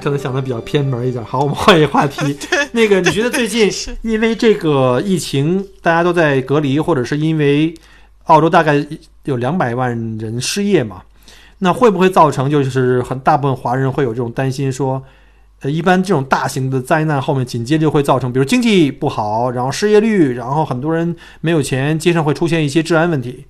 可能想的比较偏门一点。好，我们换一个话题。那个，你觉得最近 因为这个疫情，大家都在隔离，或者是因为澳洲大概有两百万人失业嘛？那会不会造成就是很大部分华人会有这种担心，说，呃，一般这种大型的灾难后面紧接着会造成，比如经济不好，然后失业率，然后很多人没有钱，街上会出现一些治安问题。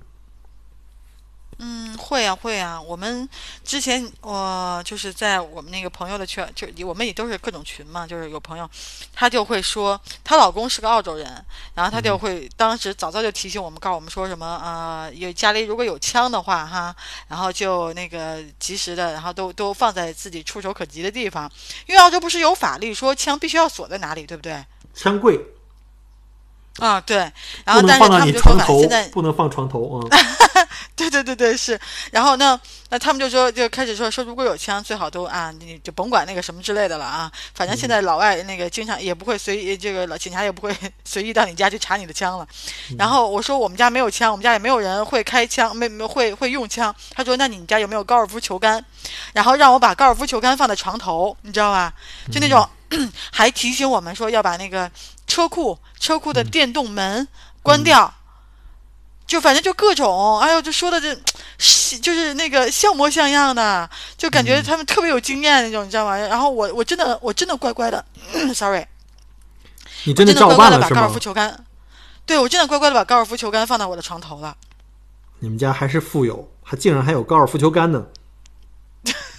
会啊会啊，我们之前我就是在我们那个朋友的圈，就我们也都是各种群嘛，就是有朋友，她就会说她老公是个澳洲人，然后她就会当时早早就提醒我们，告诉我们说什么呃，有家里如果有枪的话哈，然后就那个及时的，然后都都放在自己触手可及的地方，因为澳洲不是有法律说枪必须要锁在哪里，对不对？枪柜。啊，对，然后但是他们就说嘛，现在不能放床头啊。对对对对是，然后呢，那他们就说就开始说说如果有枪最好都啊，你就甭管那个什么之类的了啊，反正现在老外那个经常也不会随意这个老警察也不会 随意到你家去查你的枪了。然后我说我们家没有枪，我们家也没有人会开枪，没没会会用枪。他说那你家有没有高尔夫球杆？然后让我把高尔夫球杆放在床头，你知道吧？就那种 还提醒我们说要把那个车库车库的电动门关掉。就反正就各种，哎呦，就说的这，就是那个像模像样的，就感觉他们特别有经验那种，你知道吗？然后我我真的我真的乖乖的，sorry，你真的照办了把高尔夫球杆，对我真的乖乖的把高尔夫球杆放到我的床头了。你们家还是富有，还竟然还有高尔夫球杆呢。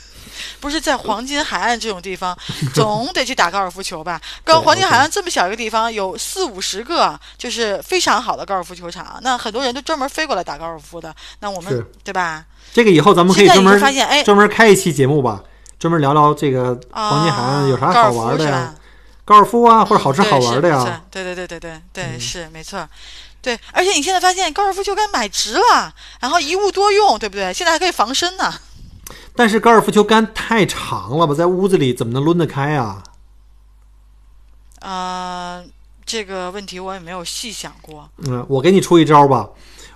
不是在黄金海岸这种地方，总得去打高尔夫球吧？高黄金海岸这么小一个地方，有四五十个，就是非常好的高尔夫球场。那很多人都专门飞过来打高尔夫的。那我们对吧？这个以后咱们可以专门发现，哎，专门开一期节目吧，专门聊聊这个黄金海岸有啥好玩的呀？高尔夫啊，或者好吃好玩的呀？对对对对对对，是没错。对，而且你现在发现高尔夫球杆买值了，然后一物多用，对不对？现在还可以防身呢。但是高尔夫球杆太长了吧，在屋子里怎么能抡得开啊？啊，这个问题我也没有细想过。嗯，我给你出一招吧。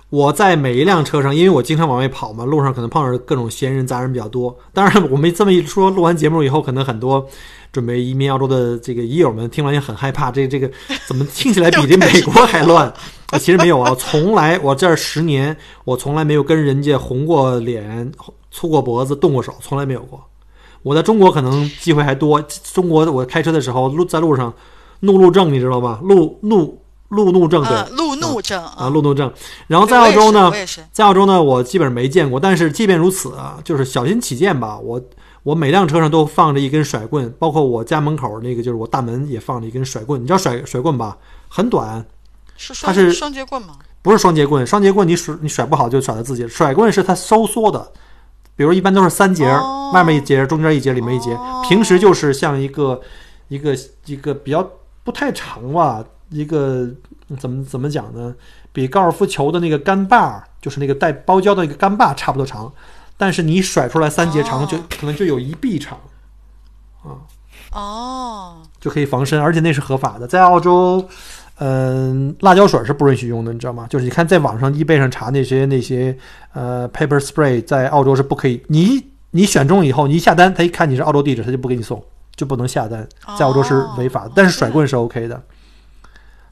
我在每一辆车上，因为我经常往外跑嘛，路上可能碰上各种闲人杂人比较多。当然，我们这么一说，录完节目以后，可能很多准备移民澳洲的这个医友们听完也很害怕。这这个怎么听起来比这美国还乱？啊，其实没有啊，从来我这十年，我从来没有跟人家红过脸。粗过脖子，动过手，从来没有过。我在中国可能机会还多。中国我开车的时候，路在路上，怒路症你知道吗？路怒路怒症对，路怒症啊，路怒症。然后在澳洲呢，在澳洲呢，我基本上没见过。但是即便如此啊，就是小心起见吧。我我每辆车上都放着一根甩棍，包括我家门口那个就是我大门也放着一根甩棍。你知道甩甩棍吧？很短，它是双节棍吗？不是双节棍，双节棍你甩你甩不好就甩到自己。甩棍是它收缩的。比如一般都是三节，外面一节，中间一节，里面一节。平时就是像一个一个一个比较不太长吧，一个怎么怎么讲呢？比高尔夫球的那个杆把，就是那个带包胶的那个杆把差不多长，但是你甩出来三节长，就可能就有一臂长啊。哦，就可以防身，而且那是合法的，在澳洲。嗯，辣椒水是不允许用的，你知道吗？就是你看，在网上、易贝上查那些那些呃 paper spray，在澳洲是不可以。你你选中以后，你一下单，他一看你是澳洲地址，他就不给你送，就不能下单。在澳洲是违法的，但是甩棍是 OK 的。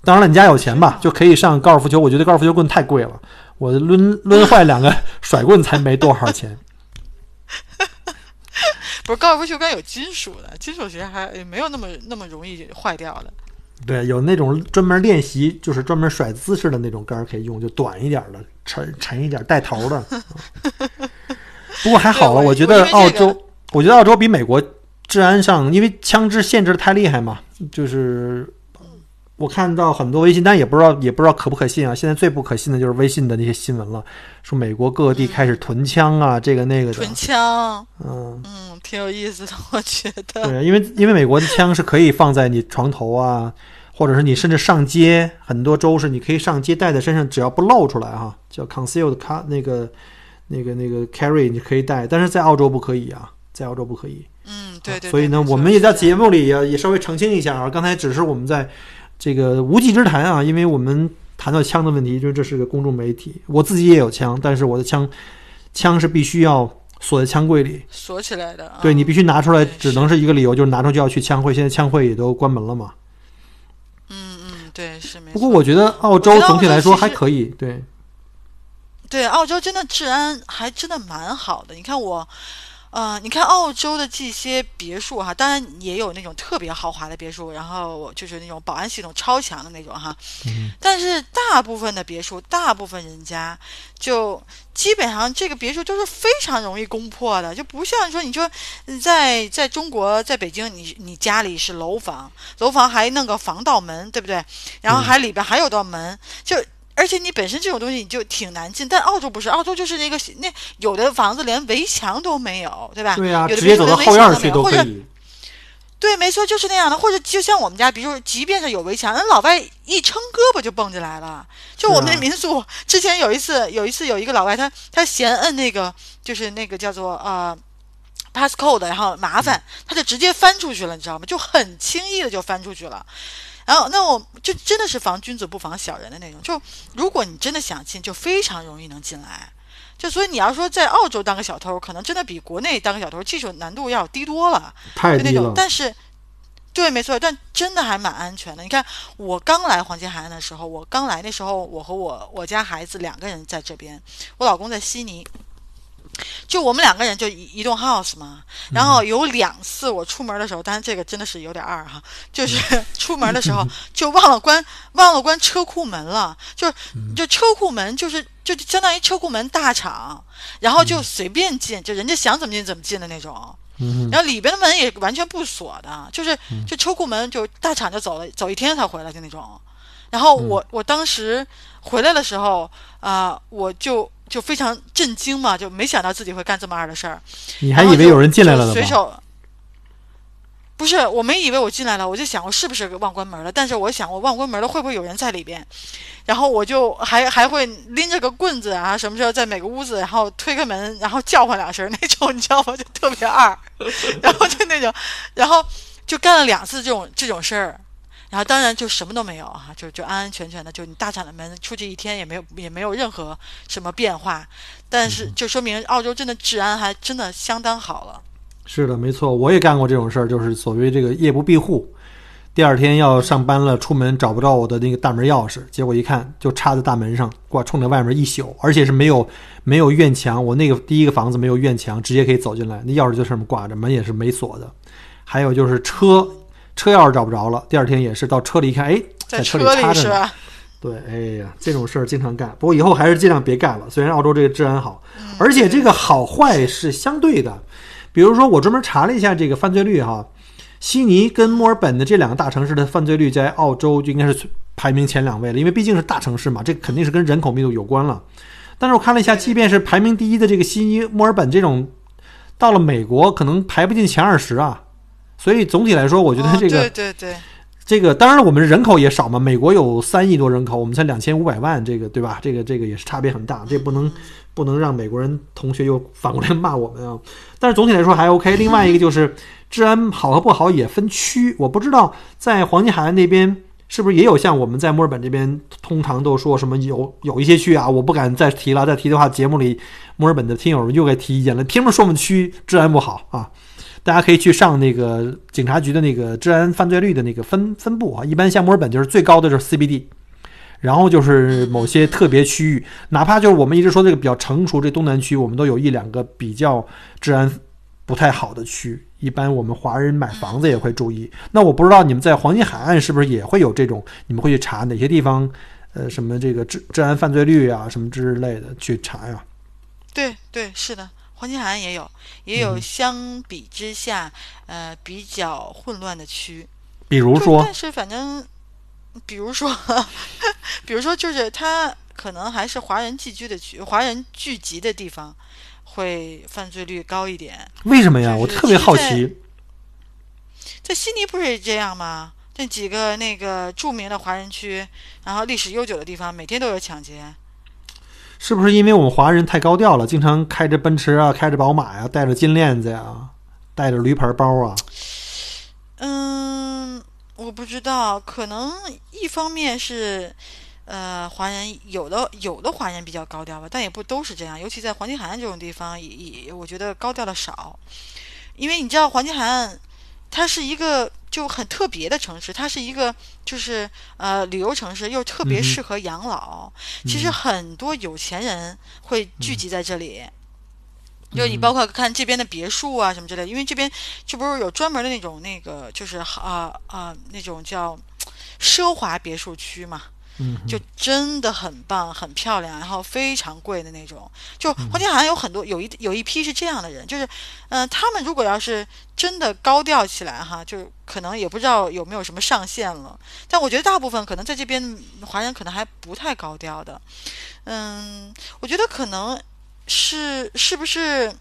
当然了，你家有钱吧，就可以上高尔夫球。我觉得高尔夫球棍太贵了，我抡抡坏两个 甩棍才没多少钱。不是高尔夫球杆有金属的，金属其实还没有那么那么容易坏掉的。对，有那种专门练习，就是专门甩姿势的那种杆儿可以用，就短一点的，沉沉一点，带头的。不过还好了，我觉得澳洲，我觉得澳洲比美国治安上，因为枪支限制的太厉害嘛，就是我看到很多微信，但也不知道也不知道可不可信啊。现在最不可信的就是微信的那些新闻了，说美国各地开始囤枪啊，这个那个的。囤枪，嗯，嗯，挺有意思的，我觉得。对，因为因为美国的枪是可以放在你床头啊，或者是你甚至上街，很多州是你可以上街带在身上，只要不露出来哈，叫 concealed car 那个那个那个 carry 你可以带，但是在澳洲不可以啊，在澳洲不可以。嗯，对对。所以呢，我们也在节目里也也稍微澄清一下啊，刚才只是我们在这个无稽之谈啊，因为我们谈到枪的问题，就是这是个公众媒体，我自己也有枪，但是我的枪枪是必须要锁在枪柜里，锁起来的。对你必须拿出来，只能是一个理由，就是拿出去要去枪会，现在枪会也都关门了嘛。嗯嗯，对，是没。不过我觉得澳洲总体来说还可以，对，对，澳洲真的治安还真的蛮好的。你看我，呃，你看澳洲的这些别墅哈，当然也有那种特别豪华的别墅，然后就是那种保安系统超强的那种哈。嗯但是大部分的别墅，大部分人家就基本上这个别墅都是非常容易攻破的，就不像说你说嗯在在中国，在北京你你家里是楼房，楼房还弄个防盗门，对不对？然后还里边还有道门，就而且你本身这种东西你就挺难进，但澳洲不是，澳洲就是那个那有的房子连围墙都没有，对吧？对呀、有的直接走到别墅连围后院去墙都没有，或者都可以。对，没错，就是那样的。或者就像我们家，比如说，即便是有围墙，那老外一撑胳膊就蹦进来了。就我们那民宿，之前有一次，有一次有一个老外，他他嫌摁那个，就是那个叫做呃 passcode，然后麻烦，他就直接翻出去了，你知道吗？就很轻易的就翻出去了。然后，那我就真的是防君子不防小人的那种。就如果你真的想进，就非常容易能进来。就所以你要说在澳洲当个小偷，可能真的比国内当个小偷技术难度要低多了。就那种太低了，，但是，对，没错，但真的还蛮安全的。你看，我刚来黄金海岸的时候，我刚来那时候，我和我我家孩子两个人在这边，我老公在悉尼。就我们两个人就一一栋 house 嘛，然后有两次我出门的时候，当然这个真的是有点二哈，就是出门的时候就忘了关忘了关车库门了，就是就车库门就是就相当于车库门大厂，然后就随便进，就人家想怎么进怎么进的那种。嗯然后里边的门也完全不锁的，就是就车库门就大厂就走了，走一天才回来就那种。然后我、我当时回来的时候啊、我就就非常震惊嘛，就没想到自己会干这么二的事儿。你还以为有人进来了呢随手。不是，我没以为我进来了，我就想我是不是忘关门了？但是我想我忘关门了，会不会有人在里边？然后我就还还会拎着个棍子啊，什么时候在每个屋子，然后推开门，然后叫唤两声那种，你知道吗？就特别二，然后就那种，然后就干了两次这种这种事儿。然后当然就什么都没有啊、就就安安全全的，就你大敞的门出去一天也没有也没有任何什么变化，但是就说明澳洲真的治安还真的相当好了。是的，没错，我也干过这种事儿，就是所谓这个夜不闭户。第二天要上班了，出门找不着我的那个大门钥匙，结果一看就插在大门上，挂冲着外面一宿，而且是没有没有院墙，我那个第一个房子没有院墙，直接可以走进来，那钥匙就上面挂着，门也是没锁的。还有就是车车钥匙找不着了，第二天也是到车里一看，哎，在车里插着呢。对，哎呀，这种事儿经常干。不过以后还是尽量别干了。虽然澳洲这个治安好，嗯而且这个好坏是相对的。比如说，我专门查了一下这个犯罪率哈，悉尼跟墨尔本的这两个大城市的犯罪率在澳洲就应该是排名前两位了，因为毕竟是大城市嘛，这肯定是跟人口密度有关了。但是我看了一下，即便是排名第一的这个悉尼、墨尔本这种，到了美国可能排不进前二十啊。所以总体来说，我觉得哦这个、对对对，这个当然，我们人口也少嘛，美国有三亿多人口，我们才两千五百万，这个对吧？这个这个也是差别很大，这不能不能让美国人同学又反过来骂我们啊。但是总体来说还 OK。另外一个就是治安好和不好也分区，我不知道在黄金海岸那边是不是也有像我们在墨尔本这边通常都说什么有有一些区啊，我不敢再提了，再提的话节目里墨尔本的听友又该提意见了，凭什么说我们区治安不好啊？大家可以去上那个警察局的那个治安犯罪率的那个分分布啊，一般像墨尔本就是最高的就是 CBD，然后就是某些特别区域，哪怕就是我们一直说这个比较成熟这东南区，我们都有一两个比较治安不太好的区。一般我们华人买房子也会注意。那我不知道你们在黄金海岸是不是也会有这种？你们会去查哪些地方？呃，什么这个治治安犯罪率啊，什么之类的去查呀？对对，是的，黄金海岸也有，也嗯有相比之下，呃，比较混乱的区。比如说，但是反正，比如说，比如说，就是它可能还是华人聚居的区，华人聚集的地方，会犯罪率高一点。为什么呀？就是我特别好奇。在悉尼不是也这样吗？这几个那个著名的华人区，然后历史悠久的地方，每天都有抢劫。是不是因为我们华人太高调了，经常开着奔驰啊，开着宝马呀、带着金链子呀，带着驴牌包啊？嗯，我不知道，可能一方面是，呃，华人有的有的华人比较高调吧，但也不都是这样。尤其在黄金海岸这种地方，也也我觉得高调的少，因为你知道黄金海岸，它是一个就很特别的城市，它是一个就是呃旅游城市，又特别适合养老。其实很多有钱人会聚集在这里。就你包括看这边的别墅啊什么之类的，因为这边这不是有专门的那种那个就是啊啊、那种叫奢华别墅区嘛，嗯，就真的很棒、很漂亮，然后非常贵的那种。就黄金海岸有很多有一有一批是这样的人，就是嗯、呃他们如果要是真的高调起来哈，就可能也不知道有没有什么上限了。但我觉得大部分可能在这边华人可能还不太高调的。嗯，我觉得可能是是不是？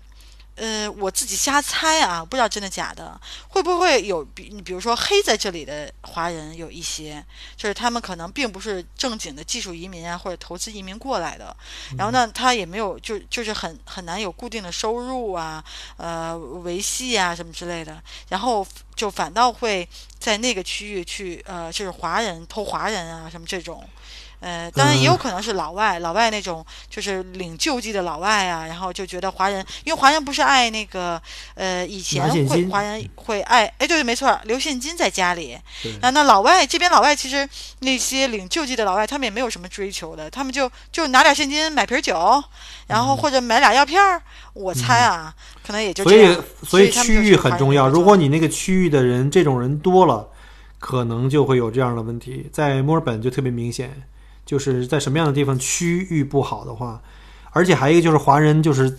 呃，我自己瞎猜啊，不知道真的假的，会不会有比你比如说黑在这里的华人有一些，就是他们可能并不是正经的技术移民啊，或者投资移民过来的，然后呢，他也没有就就是很很难有固定的收入啊，呃，维系啊什么之类的，然后就反倒会在那个区域去呃，就是华人偷华人啊什么这种。呃，当然也有可能是老外，老外那种就是领救济的老外啊，然后就觉得华人，因为华人不是爱那个，呃，以前会华人会爱，哎，对对，没错，留现金在家里，对啊，那老外这边老外其实那些领救济的老外，他们也没有什么追求的，他们就就拿点现金买瓶酒，然后或者买俩药片儿。我猜啊，可能也就所以这样。所以区域很重要。如果你那个区域的人这种人多了，可能就会有这样的问题。在墨尔本就特别明显，就是在什么样的地方区域不好的话，而且还有一个就是华人就是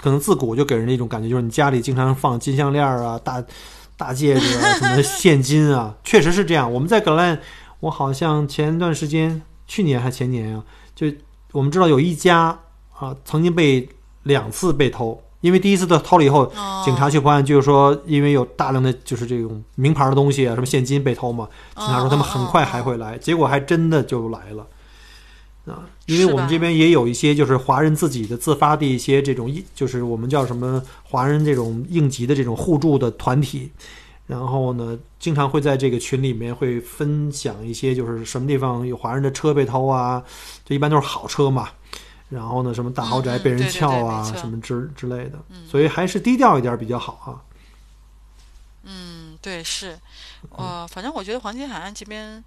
可能自古就给人一种感觉，就是你家里经常放金项链啊、大大戒指啊、什么现金啊，确实是这样。我们在格兰，我好像前段时间，去年还前年啊，就我们知道有一家啊曾经被两次被偷，因为第一次的偷了以后，哦警察去破案，就是说因为有大量的就是这种名牌的东西啊，什么现金被偷嘛，警察说他们很快还会来，结果还真的就来了。啊，因为我们这边也有一些就是华人自己的自发的一些这种应，就是我们叫什么华人这种应急的这种互助的团体，然后呢，经常会在这个群里面会分享一些就是什么地方有华人的车被偷啊，这一般都是好车嘛，然后呢，什么大豪宅被人嗯嗯对对撬啊，对什么之之类的，所以还是低调一点比较好啊。嗯，对，是，呃，反正我觉得黄金海岸这边，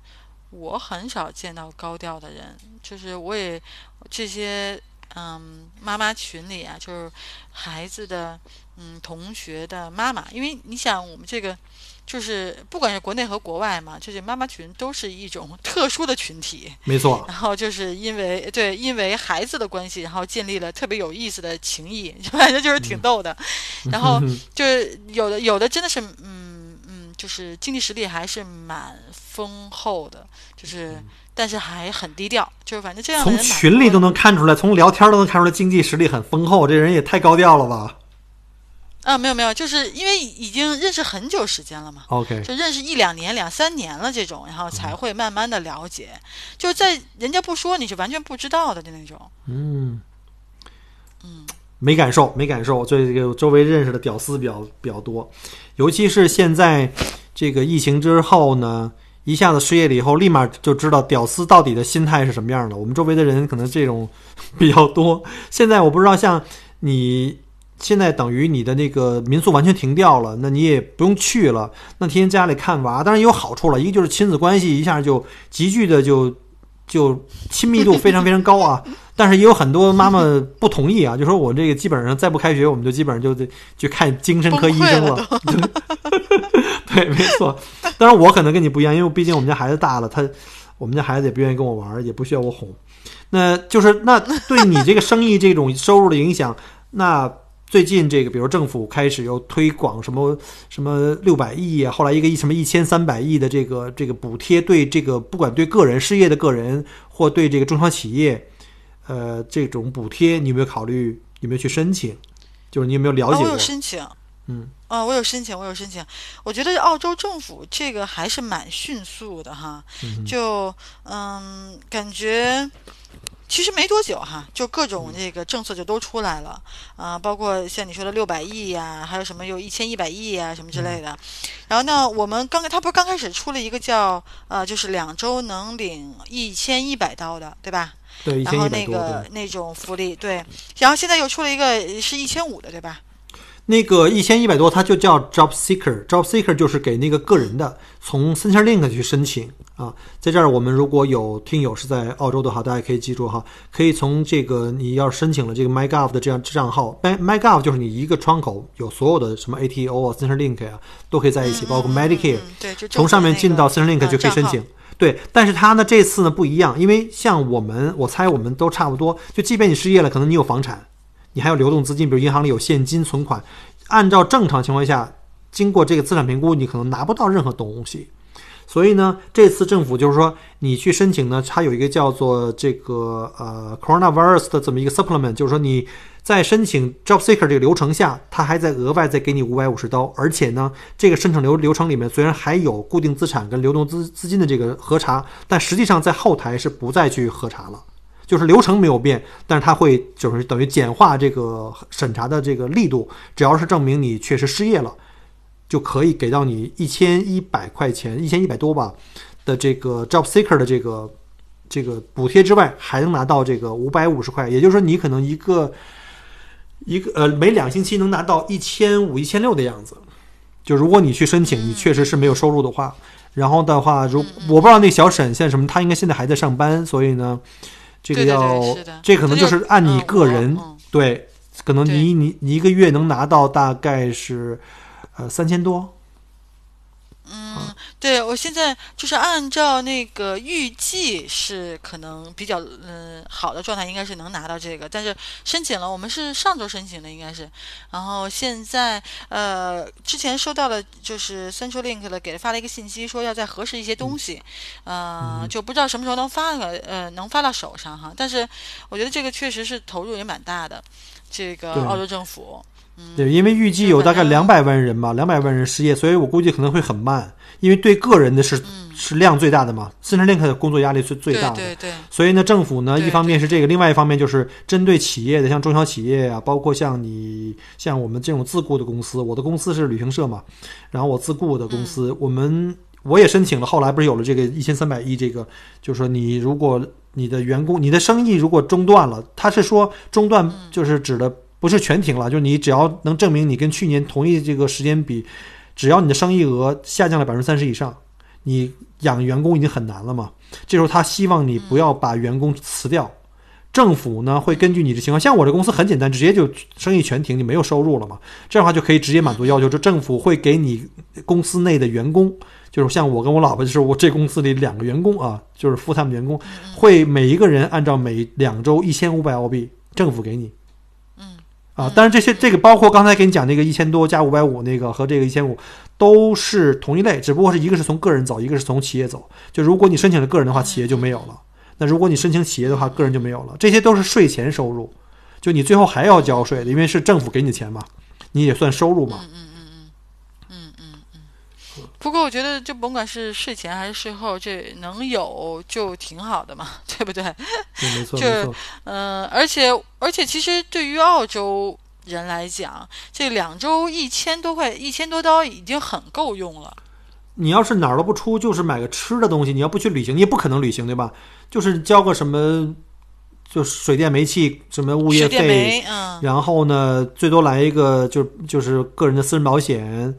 我很少见到高调的人，就是我也这些嗯妈妈群里啊，就是孩子的嗯同学的妈妈，因为你想我们这个就是不管是国内和国外嘛，就是妈妈群都是一种 特殊的群体，没错，然后就是因为对，因为孩子的关系，然后建立了特别有意思的情谊，反正就是挺逗的。然后就是有的有的真的是，嗯嗯，就是经济实力还是蛮丰厚的，就是但是还很低调，就是反正这样的从群里都能看出来，从聊天都能看出来经济实力很丰厚，这人也太高调了吧啊，没有没有，就是因为已经认识很久时间了嘛。？OK，就认识一两年、两三年了这种，然后才会慢慢的了解，就在人家不说你是完全不知道的那种。嗯，没感受，没感受。这个周围认识的屌丝比较比较多，尤其是现在这个疫情之后呢，一下子失业了以后，立马就知道屌丝到底的心态是什么样的。我们周围的人可能这种比较多。现在我不知道，像你现在等于你的那个民宿完全停掉了，那你也不用去了，那天天家里看娃，当然也有好处了。一个就是亲子关系一下就急剧的就就亲密度非常非常高啊。但是也有很多妈妈不同意啊，就说我这个基本上再不开学，我们就基本上就得去看精神科医生崩了。对，没错。当然我可能跟你不一样，因为毕竟我们家孩子大了，他我们家孩子也不愿意跟我玩，也不需要我哄。那就是那对你这个生意这种收入的影响，那最近这个，比如政府开始又推广什么什么六百亿啊，后来一个一什么一千三百亿的这个这个补贴，对这个不管对个人失业的个人或对这个中小企业，呃，这种补贴，你有没有考虑？有没有去申请？就是你有没有了解啊，我过？有申请。嗯，啊，我有申请，我有申请。我觉得澳洲政府这个还是蛮迅速的哈，嗯就嗯，感觉其实没多久哈，就各种这个政策就都出来了啊，包括像你说的六百亿呀，还有什么有一千一百亿呀什么之类的。然后呢，我们刚他不是刚开始出了一个叫呃，就是两周能领一千一百刀的，对吧？对，一然后那千一百多。对，个那种福利，对。然后现在又出了一个是一千五的，对吧？那个一千一百多，它就叫 Job Seeker，Job Seeker 就是给那个个人的，从 Centrelink 去申请啊。在这儿，我们如果有听友是在澳洲的话，大家可以记住哈，可以从这个你要申请了这个 MyGov 的这样账号，My MyGov 就是你一个窗口有所有的什么 ATO 啊、Centrelink 啊、都可以在一起，包括 Medicare，、嗯对，就从上面进到 Centrelink 呃就可以申请。对，但是它呢这次呢不一样，因为像我们，我猜我们都差不多，就即便你失业了，可能你有房产，你还有流动资金，比如银行里有现金存款，按照正常情况下，经过这个资产评估，你可能拿不到任何东西。所以呢，这次政府就是说，你去申请呢，它有一个叫做这个呃 coronavirus 的这么一个 supplement，就是说你在申请 job seeker 这个流程下，它还在额外再给你五百五十刀，而且呢，这个申请流流程里面虽然还有固定资产跟流动资资金的这个核查，但实际上在后台是不再去核查了。就是流程没有变，但是它会就是等于简化这个审查的这个力度，只要是证明你确实失业了，就可以给到你一千一百块钱，一千一百多吧的这个 job seeker 的这个这个补贴之外，还能拿到这个五百五十块，也就是说你可能一个一个呃每两星期能拿到一千五、一千六的样子。就如果你去申请，你确实是没有收入的话，然后的话，如我不知道那小沈现在什么，他应该现在还在上班，所以呢，这个要这可能就是按你个人、对，可能你你你一个月能拿到大概是呃三千多，嗯，对我现在就是按照那个预计是可能比较嗯、好的状态，应该是能拿到这个，但是申请了，我们是上周申请的，应该是，然后现在呃之前收到了就是 Central Link 的给发了一个信息，说要再核实一些东西，呃就不知道什么时候能发个呃能发到手上哈，但是我觉得这个确实是投入也蛮大的，这个澳洲政府。嗯对，因为预计有大概两百万人嘛，两百万人失业，所以我估计可能会很慢，因为对个人的是、是量最大的嘛，Centrelink 的工作压力是最大的。嗯对。对。对，所以呢，政府呢，一方面是这个，另外一方面就是针对企业的，像中小企业啊，包括像你像我们这种自雇的公司，我的公司是旅行社嘛，然后我自雇的公司，嗯我们我也申请了，后来不是有了这个一千三百亿这个，就是说你如果你的员工你的生意如果中断了，他是说中断就是指的不是全停了，就是你只要能证明你跟去年同一这个时间比，只要你的生意额下降了百分之三十以上，你养员工已经很难了嘛。这时候他希望你不要把员工辞掉，政府呢会根据你的情况，像我这公司很简单，直接就生意全停，你没有收入了嘛，这样的话就可以直接满足要求，就政府会给你公司内的员工。就是像我跟我老婆，就是我这公司里两个员工啊，就是 full time 员工，会每一个人按照每两周一千五百澳币，政府给你。嗯啊，但是这些这个包括刚才给你讲那个一千多加五百五那个和这个一千五都是同一类，只不过是一个是从个人走，一个是从企业走。就如果你申请了个人的话，企业就没有了；那如果你申请企业的话，个人就没有了。这些都是税前收入，就你最后还要交税的，因为是政府给你钱嘛，你也算收入嘛。嗯不过我觉得，就甭管是税前还是税后，这能有就挺好的嘛，对不对？对，没错，这没错。嗯、而且而且，其实对于澳洲人来讲，这两周一千多块、一千多刀已经很够用了。你要是哪儿都不出，就是买个吃的东西，你要不去旅行，你也不可能旅行，对吧？就是交个什么，就是水电煤气什么物业费，煤，嗯，然后呢，最多来一个就就是个人的私人保险，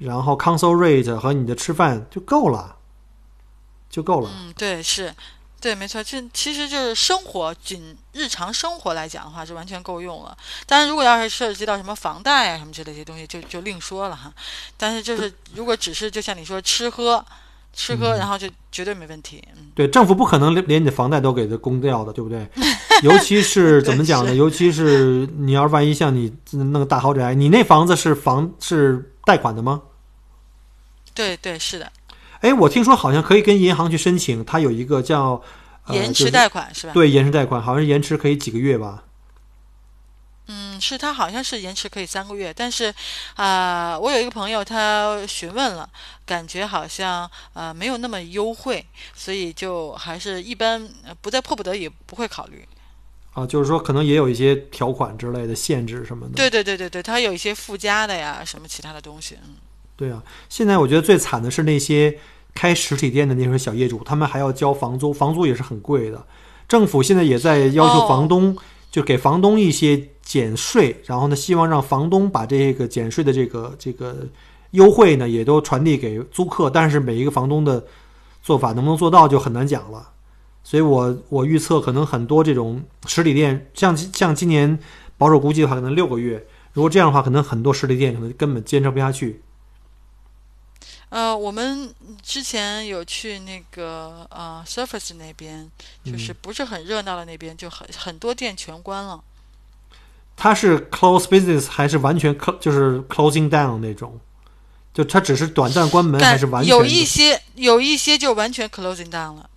然后 council rate 和你的吃饭就够了，就够了。嗯，对，是，对，没错，这其实就是生活，仅日常生活来讲的话是完全够用了。当然，如果要是涉及到什么房贷啊什么之类的东西，就就另说了哈。但是就是如果只是就像你说吃喝，吃喝，然后就绝对没问题。嗯，对，政府不可能连连你的房贷都给它供掉的，对不对？尤其是 怎么讲呢？尤其是你要是万一像你弄个大豪宅，你那房子是房是贷款的吗？对对是的，哎，我听说好像可以跟银行去申请，它有一个叫、呃、延迟贷款是吧？对延迟贷款，好像是延迟可以几个月吧？嗯，是它好像是延迟可以三个月，但是啊、我有一个朋友他询问了，感觉好像呃没有那么优惠，所以就还是一般呃不在迫不得已不会考虑。啊，就是说可能也有一些条款之类的限制什么的。对对对对对，它有一些附加的呀，什么其他的东西。嗯，对啊，现在我觉得最惨的是那些开实体店的那些小业主，他们还要交房租，房租也是很贵的。政府现在也在要求哦房东，就给房东一些减税，然后呢，希望让房东把这个减税的这个这个优惠呢，也都传递给租客。但是每一个房东的做法能不能做到，就很难讲了。所以我我预测，可能很多这种实体店，像像今年保守估计的话，可能六个月。如果这样的话，可能很多实体店可能根本坚持不下去。呃，我们之前有去那个呃 Surface 那边，就是嗯不是很热闹的那边，就很很多店全关了。它是 close business 还是完全 cl 就是 closing down 那种？就它只是短暂关门，还但是完全？有一些有一些就完全 closing down 了。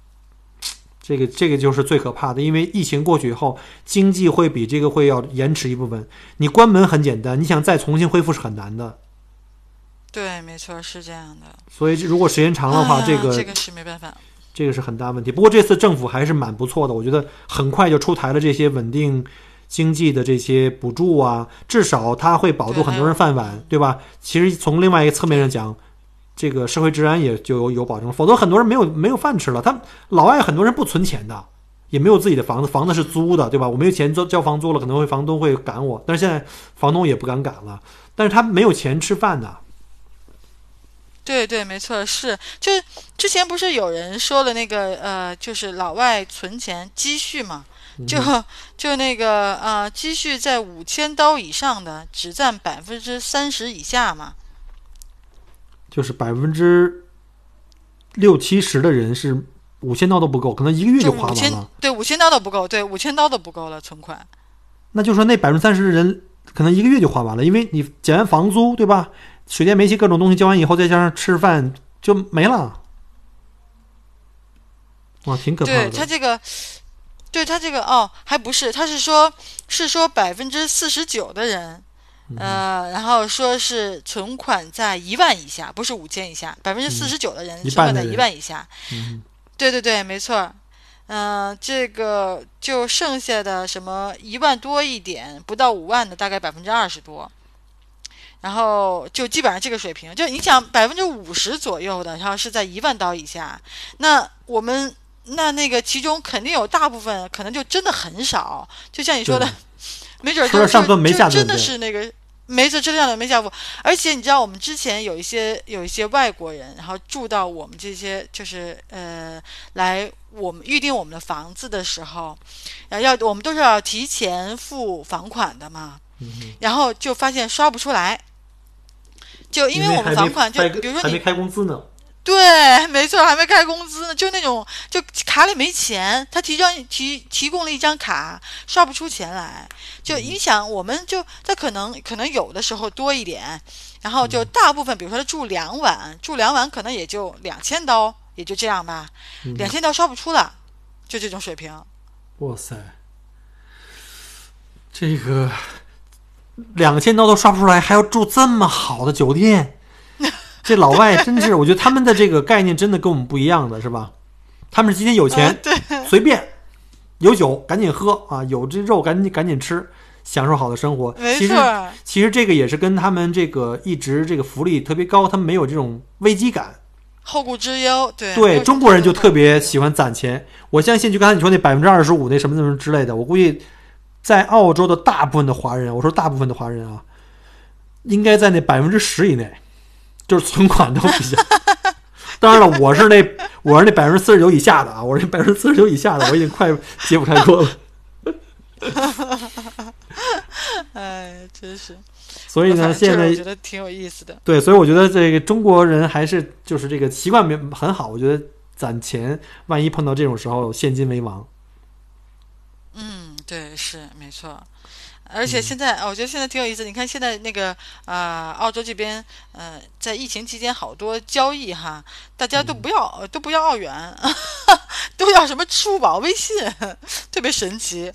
这个这个就是最可怕的，因为疫情过去以后，经济会比这个会要延迟一部分。你关门很简单，你想再重新恢复是很难的。对，没错，是这样的。所以如果时间长的话，啊这个这个是没办法。这个是很大问题。不过这次政府还是蛮不错的，我觉得很快就出台了这些稳定经济的这些补助啊，至少它会保住很多人饭碗，对吧？其实从另外一个侧面上讲，这个社会治安也就有有保证，否则很多人没有没有饭吃了。他老外很多人不存钱的。也没有自己的房子，房子是租的，对吧？我没有钱交交房租了，可能会房东会赶我，但是现在房东也不敢赶了。但是他没有钱吃饭的，对对，没错，是就之前不是有人说了那个呃，就是老外存钱积蓄嘛，就就那个呃，积蓄在五千刀以上的只占百分之三十以下嘛。就是百分之六七十的人是五千刀都不够，可能一个月就花完了。对五千刀都不够，对五千刀都不够了存款。那就说那百分之三十的人可能一个月就花完了，因为你减完房租，对吧？水电煤气各种东西交完以后，再加上吃饭就没了。哇，挺可怕对他。这个，对他这个哦，还不是，他是说，是说百分之四十九的人，嗯呃，然后说是存款在一万以下，不是五千以下，百分之四十九的人存款在一万以下。嗯，对对对，没错。嗯、这个就剩下的什么一万多一点，不到五万的大概百分之二十多，然后就基本上这个水平，就你想百分之五十左右的，然后是在一万刀以下，那我们那那个其中肯定有大部分可能就真的很少，就像你说的，没准就就吃了上顿没就真的是那个。没错，质量的没下过。而且你知道，我们之前有一些有一些外国人，然后住到我们这些就是呃来我们预定我们的房子的时候，然后要我们都是要提前付房款的嘛，嗯然后就发现刷不出来，就因为我们房款就比如说你还没开工资呢。对，没错，还没开工资呢，就那种就卡里没钱，他提张提提供了一张卡，刷不出钱来，就嗯影响我们就他可能可能有的时候多一点，然后嗯就大部分比如说他住两晚，住两晚可能也就两千刀，也就这样吧，嗯两千刀刷不出了，就这种水平。哇塞，这个两千刀都刷不出来，还要住这么好的酒店，这老外真是，我觉得他们的这个概念真的跟我们不一样的是吧？他们是今天有钱、嗯对随便，有酒赶紧喝啊，有这肉赶紧赶紧吃，享受好的生活。没其实错，其实这个也是跟他们这个一直这个福利特别高，他们没有这种危机感。后顾之忧，对对中国人就特别喜。欢攒钱。我相信，就刚才你说那百分之二十五那什么什么之类的，我估计在澳洲的大部分的华人，我说大部分的华人啊，应该在那百分之十以内，就是存款都比较。当然了，我是那我是那百分之四十九以下的啊，我是那百分之四十九以下的，我已经快揭不开锅了。哎，真是。所以呢，现在我觉得挺有意思的。对，所以我觉得这个中国人还是就是这个习惯没很好。我觉得攒钱，万一碰到这种时候，现金为王。嗯，对，是没错。而且现在，我觉得现在挺有意思。你看现在那个啊，澳洲这边，呃，在疫情期间好多交易哈，大家都不要都不要澳元，都要什么支付宝、微信，特别神奇。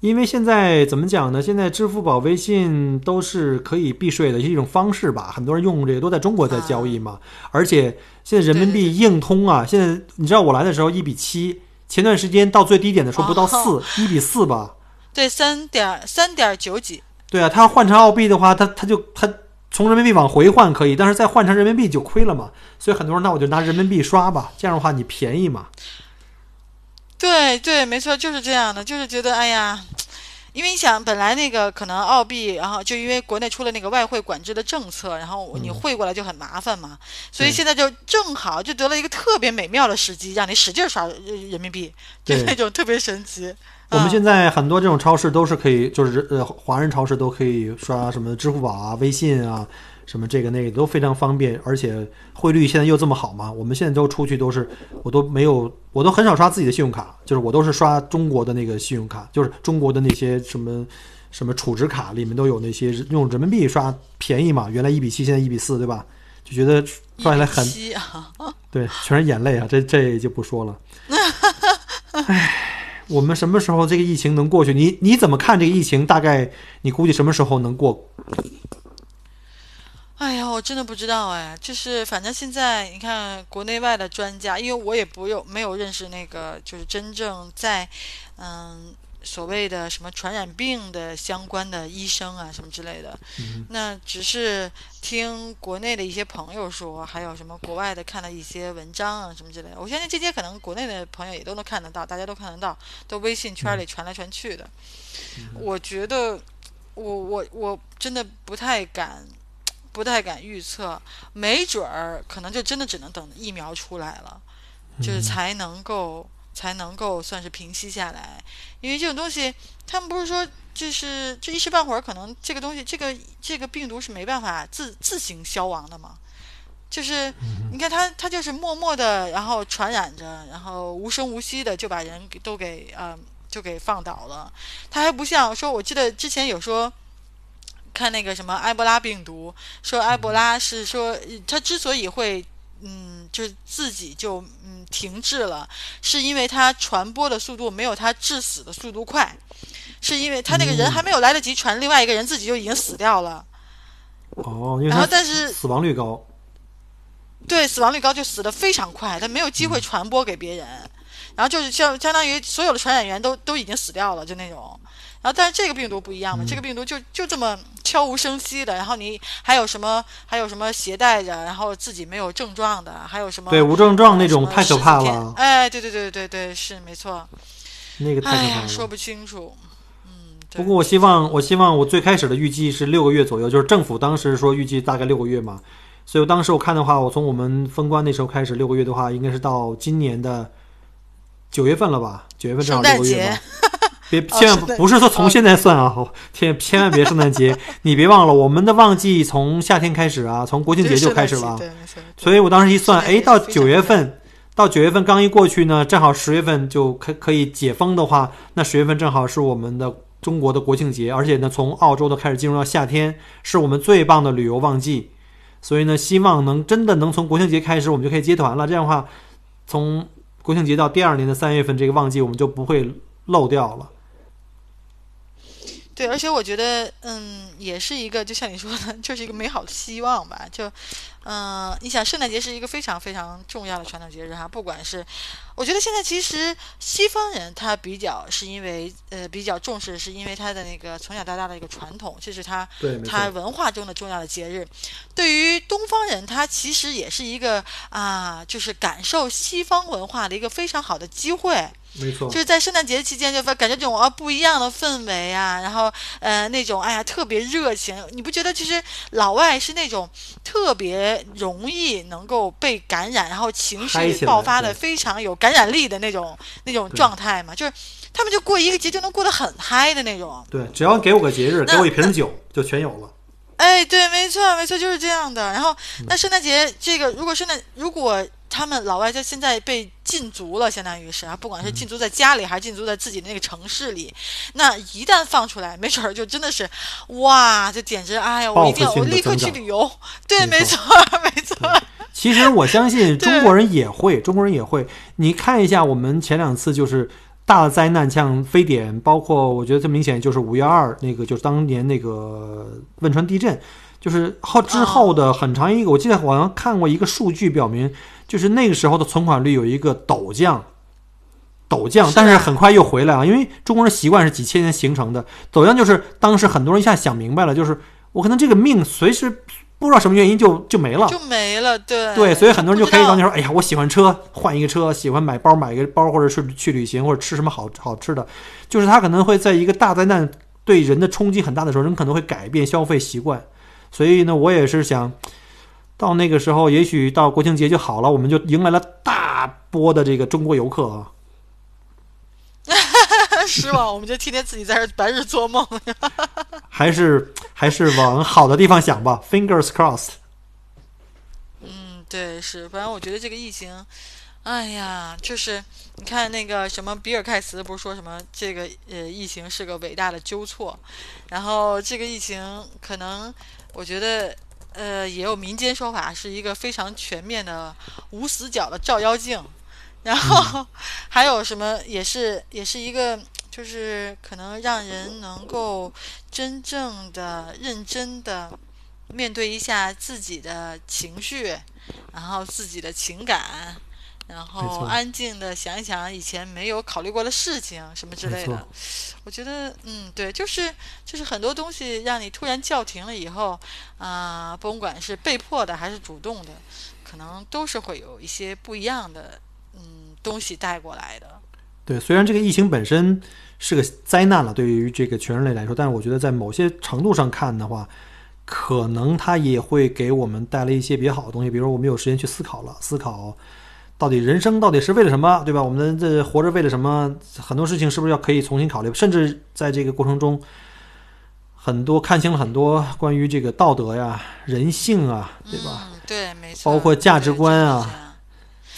因为现在怎么讲呢？现在支付宝、微信都是可以避税的一种方式吧。很多人用这个都在中国在交易嘛。而且现在人民币硬通啊。现在你知道我来的时候一比七，前段时间到最低点的时候不到四，一比四吧。对，三点三点九几。对啊，他换成澳币的话，他他就他从人民币往回换可以，但是再换成人民币就亏了嘛。所以很多人那我就拿人民币刷吧，这样的话你便宜嘛。对对，没错，就是这样的，就是觉得哎呀，因为你想，本来那个可能澳币，然后就因为国内出了那个外汇管制的政策，然后你汇过来就很麻烦嘛，所以现在就正好就得了一个特别美妙的时机，让你使劲刷人民币，就那种特别神奇。我们现在很多这种超市都是可以，就是呃，华人超市都可以刷什么支付宝啊、微信啊。什么这个那个都非常方便，而且汇率现在又这么好嘛？我们现在都出去都是，我都没有，我都很少刷自己的信用卡，就是我都是刷中国的那个信用卡，就是中国的那些什么什么储值卡里面都有那些用人民币刷便宜嘛。原来一比七，现在一比四，对吧？就觉得刷下来很，对，全是眼泪啊！这这就不说了。唉，我们什么时候这个疫情能过去？你你怎么看这个疫情？大概你估计什么时候能过？哎呀，我真的不知道哎，就是反正现在你看国内外的专家，因为我也不有没有认识那个就是真正在嗯所谓的什么传染病的相关的医生啊什么之类的，那只是听国内的一些朋友说，还有什么国外的看了一些文章啊什么之类的。我相信这些可能国内的朋友也都能看得到，大家都看得到，都微信圈里传来传去的。我觉得我我我真的不太敢。不太敢预测，没准儿可能就真的只能等疫苗出来了，就是才能够才能够算是平息下来。因为这种东西，他们不是说就是这一时半会儿可能这个东西这个这个病毒是没办法自自行消亡的嘛？就是你看他他就是默默的，然后传染着，然后无声无息的就把人都给呃就给放倒了。他还不像说，我记得之前有说。看那个什么埃博拉病毒，说埃博拉是说它之所以会嗯，就是自己就嗯停滞了，是因为它传播的速度没有它致死的速度快，是因为他那个人还没有来得及传，另外一个人自己就已经死掉了。哦，然后但是死亡率高，对，死亡率高就死的非常快，他没有机会传播给别人，然后就是相相当于所有的传染源都都已经死掉了，就那种。然后，但是这个病毒不一样嘛，这个病毒就就这么悄无声息的。然后你还有什么？还有什么携带着，然后自己没有症状的？还有什么？对，无症状那种太可怕了。哎，对对对对对，是没错。那个太可怕了，说不清楚。嗯。不过我希望，我希望我最开始的预计是六个月左右，就是政府当时说预计大概六个月嘛。所以当时我看的话，我从我们封关那时候开始，六个月的话，应该是到今年的九月份了吧？九月份正好六个月嘛。别千万不是说从现在算啊！天，千万别圣诞节，你别忘了，我们的旺季从夏天开始啊，从国庆节就开始了。所以我当时一算，哎，到九月份，到九月份刚一过去呢，正好十月份就可可以解封的话，那十月份正好是我们的中国的国庆节，而且呢，从澳洲都开始进入到夏天，是我们最棒的旅游旺季。所以呢，希望能真的能从国庆节开始，我们就可以接团了。这样的话，从国庆节到第二年的三月份这个旺季，我们就不会漏掉了。对，而且我觉得，嗯，也是一个，就像你说的，就是一个美好的希望吧。就，嗯，你想，圣诞节是一个非常非常重要的传统节日哈。不管是，我觉得现在其实西方人他比较是因为，呃，比较重视，是因为他的那个从小到大的一个传统，这是他他文化中的重要的节日。对于东方人，他其实也是一个啊，就是感受西方文化的一个非常好的机会。没错，就是在圣诞节期间，就感觉这种啊不一样的氛围啊，然后呃那种哎呀特别热情，你不觉得其实老外是那种特别容易能够被感染，然后情绪爆发的非常有感染力的那种那种状态嘛？就是他们就过一个节就能过得很嗨的那种。对，只要给我个节日，给我一瓶酒就全有了。哎，对，没错，没错，就是这样的。然后，那圣诞节这个，如果圣诞，如果他们老外在现在被禁足了，相当于是啊，不管是禁足在家里，还是禁足在自己的那个城市里，那一旦放出来，没准儿就真的是，哇，这简直，哎呀，我一定要，我立刻去旅游。对，没错，没错。其实我相信中国人也会，中国人也会。你看一下，我们前两次就是大灾难，像非典，包括我觉得最明显就是五月二那个，就是当年那个汶川地震，就是后之后的很长一个，我记得好像看过一个数据表明，就是那个时候的存款率有一个陡降，陡降，但是很快又回来了，因为中国人习惯是几千年形成的，陡降就是当时很多人一下想明白了，就是我可能这个命随时。不知道什么原因就就没了，就没了，对对，所以很多人就开始当年说，哎呀，我喜欢车，换一个车，喜欢买包，买一个包，或者是去旅行，或者吃什么好好吃的，就是他可能会在一个大灾难对人的冲击很大的时候，人可能会改变消费习惯。所以呢，我也是想到那个时候，也许到国庆节就好了，我们就迎来了大波的这个中国游客啊。失望，我们就天天自己在这白日做梦。还是还是往好的地方想吧，Fingers crossed。嗯，对，是，反正我觉得这个疫情，哎呀，就是你看那个什么比尔盖茨不是说什么这个呃疫情是个伟大的纠错，然后这个疫情可能我觉得呃也有民间说法是一个非常全面的无死角的照妖镜，然后还有什么也是也是一个。就是可能让人能够真正的、认真的面对一下自己的情绪，然后自己的情感，然后安静的想一想以前没有考虑过的事情，什么之类的。我觉得，嗯，对，就是就是很多东西让你突然叫停了以后，啊，甭管是被迫的还是主动的，可能都是会有一些不一样的，嗯，东西带过来的。对，虽然这个疫情本身是个灾难了，对于这个全人类来说，但是我觉得在某些程度上看的话，可能它也会给我们带来一些比较好的东西。比如说，我们有时间去思考了，思考到底人生到底是为了什么，对吧？我们这活着为了什么？很多事情是不是要可以重新考虑？甚至在这个过程中，很多看清了很多关于这个道德呀、人性啊，对吧？对，没错。包括价值观啊。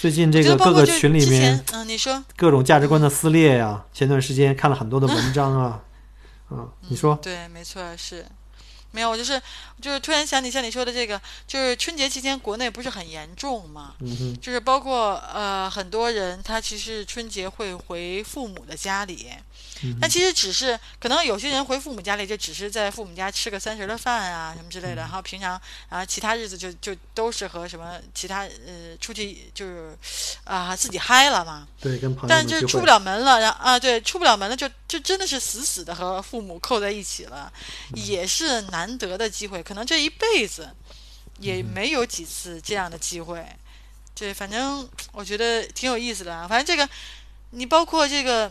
最近这个各个群里面，嗯，你说各种价值观的撕裂呀。前段时间看了很多的文章啊，嗯，你说对，没错，是没有，我就是就是突然想起像你说的这个，就是春节期间国内不是很严重嘛，嗯就是包括呃很多人他其实春节会回父母的家里。但其实只是可能有些人回父母家里，就只是在父母家吃个三十的饭啊，什么之类的。然后平常啊，其他日子就就都是和什么其他呃出去就是啊自己嗨了嘛。对，跟朋友但就出不了门了，然后啊对，出不了门了，就就真的是死死的和父母扣在一起了，也是难得的机会。可能这一辈子也没有几次这样的机会。对，反正我觉得挺有意思的啊。反正这个你包括这个。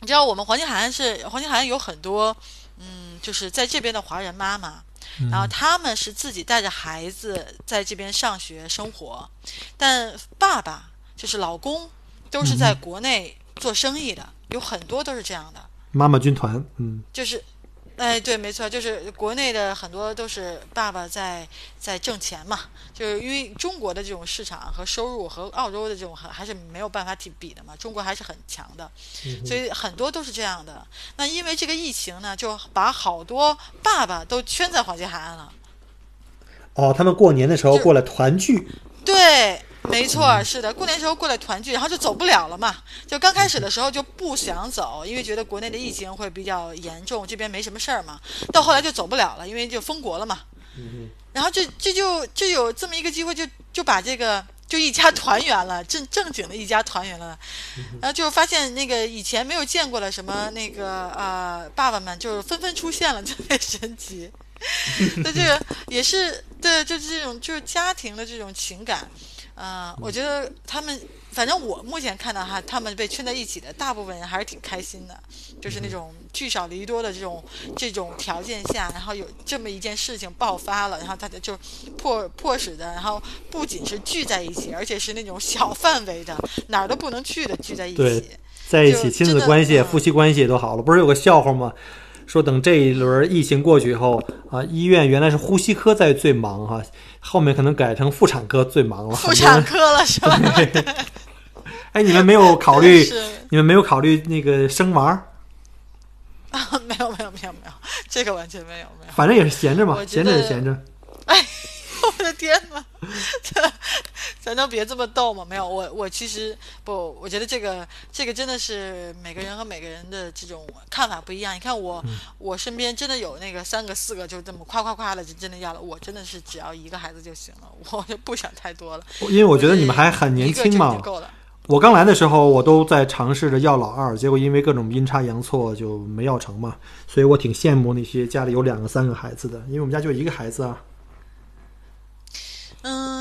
你知道我们黄金海岸是黄金海岸有很多，嗯，就是在这边的华人妈妈，然后他们是自己带着孩子在这边上学生活，但爸爸就是老公都是在国内做生意的，有很多都是这样的。妈妈军团，嗯，就是。哎，对，没错，就是国内的很多都是爸爸在在挣钱嘛，就是因为中国的这种市场和收入和澳洲的这种还还是没有办法比比的嘛，中国还是很强的，所以很多都是这样的。那因为这个疫情呢，就把好多爸爸都圈在黄金海岸了。哦，他们过年的时候过来团聚。对。没错，是的，过年时候过来团聚，然后就走不了了嘛。就刚开始的时候就不想走，因为觉得国内的疫情会比较严重，这边没什么事儿嘛。到后来就走不了了，因为就封国了嘛。然后这这就就有这么一个机会，就就把这个就一家团圆了，正正经的一家团圆了。然后就发现那个以前没有见过的什么那个呃爸爸们，就纷纷出现了，特别神奇。那这个也是对，就是这种就是家庭的这种情感。啊，我觉得他们，反正我目前看到哈，他们被圈在一起的大部分人还是挺开心的，就是那种聚少离多的这种这种条件下，然后有这么一件事情爆发了，然后大家就迫迫使的，然后不仅是聚在一起，而且是那种小范围的，哪儿都不能去的聚在一起。在一起亲子关系、夫妻关系都好了。不是有个笑话吗？说等这一轮疫情过去以后啊，医院原来是呼吸科在最忙哈、后面可能改成妇产科最忙了。妇产科了是吧？哎，你们没有考虑，你们没有考虑那个生娃儿？啊，没有没有没有没有，这个完全没有没有。反正也是闲着嘛，闲着也得闲着。哎 我的天哪，这咱能别这么逗吗？没有，我我其实不，我觉得这个这个真的是每个人和每个人的这种看法不一样。你看我、嗯我身边真的有那个三个四个就这么夸夸夸的就真的要了，我真的是只要一个孩子就行了，我就不想太多了。因为我觉得你们还很年轻嘛经，够了。我刚来的时候，我都在尝试着要老二，结果因为各种阴差阳错就没要成嘛，所以我挺羡慕那些家里有两个、三个孩子的，因为我们家就一个孩子啊。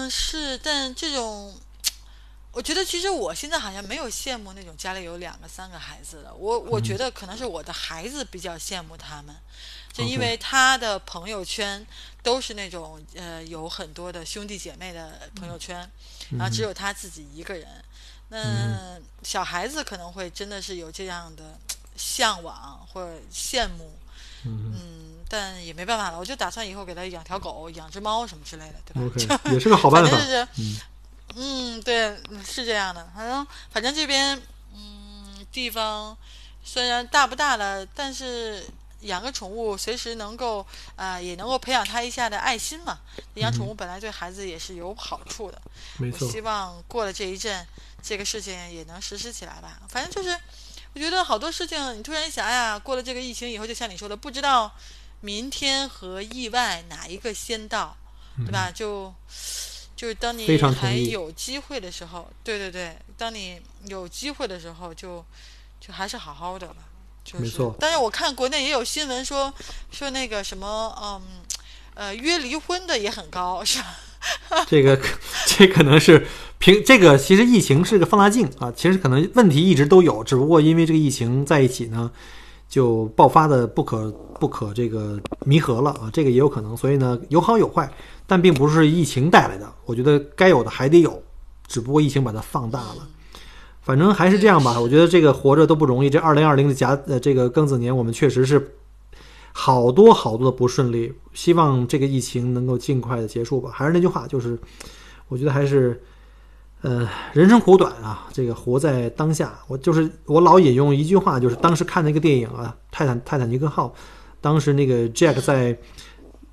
嗯，是，但这种，我觉得其实我现在好像没有羡慕那种家里有两个、三个孩子的。我我嗯觉得可能是我的孩子比较羡慕他们，就因为他的朋友圈都是那种呃有很多的兄弟姐妹的朋友圈，然后只有他自己一个人。那小孩子可能会真的是有这样的向往或者羡慕，嗯嗯，但也没办法了，我就打算以后给他养条狗、养只猫什么之类的，对吧？，OK，也是个好办法嗯嗯，对，嗯是这样的。反正反正这边，嗯，地方虽然大不大了，但是养个宠物随时能够啊、也能够培养他一下的爱心嘛。养宠物本来对孩子也是有好处的。没错，我希望过了这一阵，这个事情也能实施起来吧。反正就是，我觉得好多事情，你突然想哎呀，过了这个疫情以后，就像你说的，不知道明天和意外哪一个先到，对吧？就就是当你还有机会的时候，对对对，当你有机会的时候就，就还是好好的吧。就是、没错但是我看国内也有新闻说说那个什么，嗯，呃，约离婚的也很高，是吧？这个这可能是平这个其实疫情是个放大镜啊，其实可能问题一直都有，只不过因为这个疫情在一起呢，就爆发的不可不可这个弥合了啊，这个也有可能，所以呢有好有坏，但并不是疫情带来的，我觉得该有的还得有，只不过疫情把它放大了。反正还是这样吧，我觉得这个活着都不容易。这二零二零的甲呃这个庚子年，我们确实是好多好多的不顺利。希望这个疫情能够尽快的结束吧。还是那句话，就是我觉得还是，呃，人生苦短啊，这个活在当下。我就是我老引用一句话，就是当时看那个电影啊，《泰坦泰坦尼克号》，当时那个 Jack 在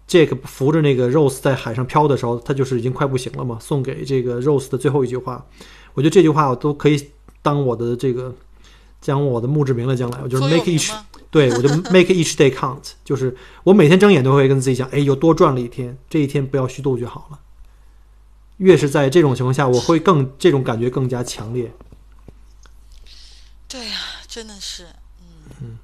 Jack 扶着那个 Rose 在海上漂的时候，他就是已经快不行了嘛，送给这个 Rose 的最后一句话，我觉得这句话我都可以当我的这个。将我的墓志铭了，将来我就是 make each？对，我就 make each day count，就是我每天睁眼都会跟自己讲，哎，又多赚了一天，这一天不要虚度就好了。越是在这种情况下，我会更这种感觉更加强烈。对呀、真的是，嗯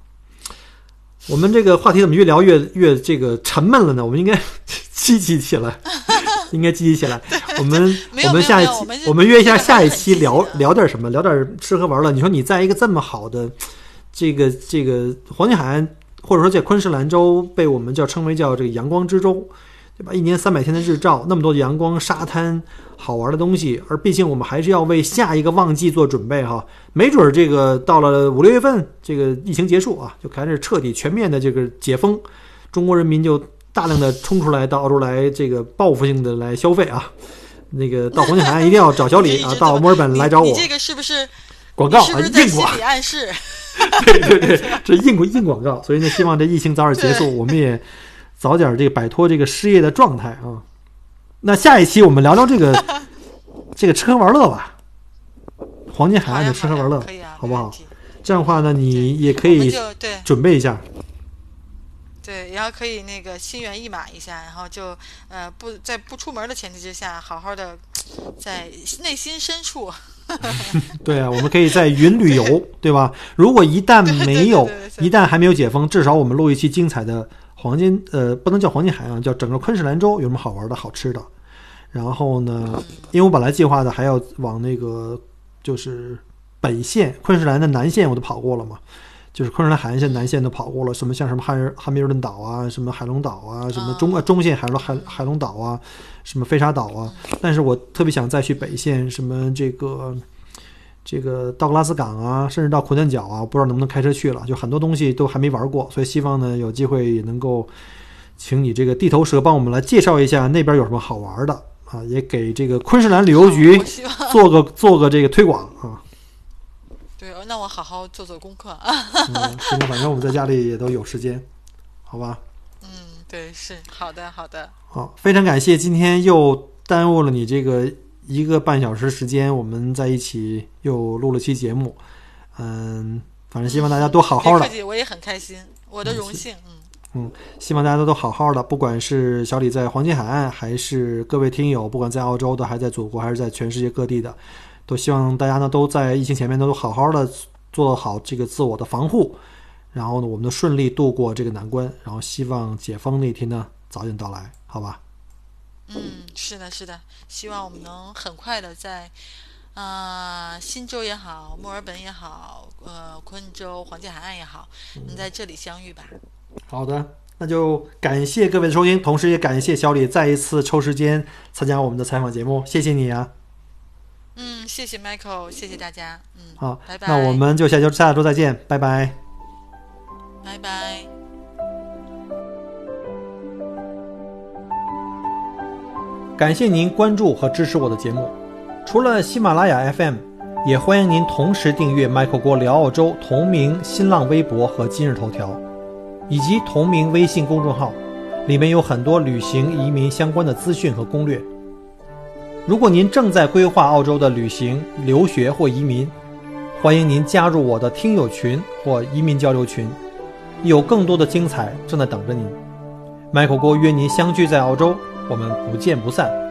我们这个话题怎么越聊越越这个沉闷了呢？我们应该 积极起来，应该积极起来。我们我们下一期我们约一下下一期聊聊点什么？聊点吃喝玩乐。你说你在一个这么好的这个这个黄金海岸，或者说在昆士兰州被我们叫称为叫这个阳光之州，对吧？一年三百天的日照，那么多的阳光、沙滩、好玩的东西，而毕竟我们还是要为下一个旺季做准备哈。没准儿这个到了五六月份，这个疫情结束啊，就开始彻底全面的这个解封，中国人民就大量的冲出来到澳洲来，这个报复性的来消费啊。那个到黄金海岸一定要找小李啊，到墨尔本来找我你。你这个是不是？广告是不是在硬广，心理暗示？对对对，这硬硬广告。所以呢，希望这疫情早点结束，我们也早点这个摆脱这个失业的状态啊。那下一期我们聊聊这个 这个吃喝玩乐吧，黄金海岸的吃喝玩乐可以啊，好不好这样的话呢，你也可以准备一下。对，然后可以那个心猿意马一下，然后就呃不在不出门的前提之下，好好的在内心深处 对啊，我们可以在云旅游，对吧？如果一旦没有一旦还没有解封，至少我们录一期精彩的黄金，呃，不能叫黄金海岸，叫整个昆士兰州有什么好玩的好吃的。然后呢，因为我本来计划的还要往那个就是北线昆士兰的南线我都跑过了嘛，就是昆士兰海岸线南线都跑过了，什么像什么汉汉密尔顿岛啊，什么海龙岛啊，什么中呃中线海龙海海龙岛啊，什么飞沙岛啊。但是我特别想再去北线，什么这个这个道格拉斯港啊，甚至到昆顿角啊，不知道能不能开车去了，就很多东西都还没玩过，所以希望呢有机会也能够请你这个地头蛇帮我们来介绍一下那边有什么好玩的啊，也给这个昆士兰旅游局做个做个这个推广啊。对，那我好好做做功课啊。嗯，行吧，反正我们在家里也都有时间，好吧？嗯，对，是好的，好的。好，非常感谢今天又耽误了你这个一个半小时时间，我们在一起又录了期节目。嗯，反正希望大家都好好的我也很开心，我的荣幸。嗯嗯，希望大家都好好的，不管是小李在黄金海岸，还是各位听友，不管在澳洲的，还是在祖国，还是在全世界各地的，都希望大家呢都在疫情前面都好好的做好这个自我的防护，然后呢，我们都顺利度过这个难关，然后希望解封那天呢早点到来，好吧？嗯，是的，是的，希望我们能很快的在，呃，新州也好，墨尔本也好，呃，昆州、黄金海岸也好，能在这里相遇吧。好的，那就感谢各位的收听，同时也感谢小李再一次抽时间参加我们的采访节目，谢谢你啊！嗯，谢谢 Michael，谢谢大家。嗯，好，拜拜。那我们就下周下周再见，拜拜。拜拜。感谢您关注和支持我的节目。除了喜马拉雅 FM，也欢迎您同时订阅 Michael 郭聊澳洲同名新浪微博和今日头条，以及同名微信公众号，里面有很多旅行、移民相关的资讯和攻略。如果您正在规划澳洲的旅行、留学或移民，欢迎您加入我的听友群或移民交流群，有更多的精彩正在等着您。Michael 郭约您相聚在澳洲，我们不见不散。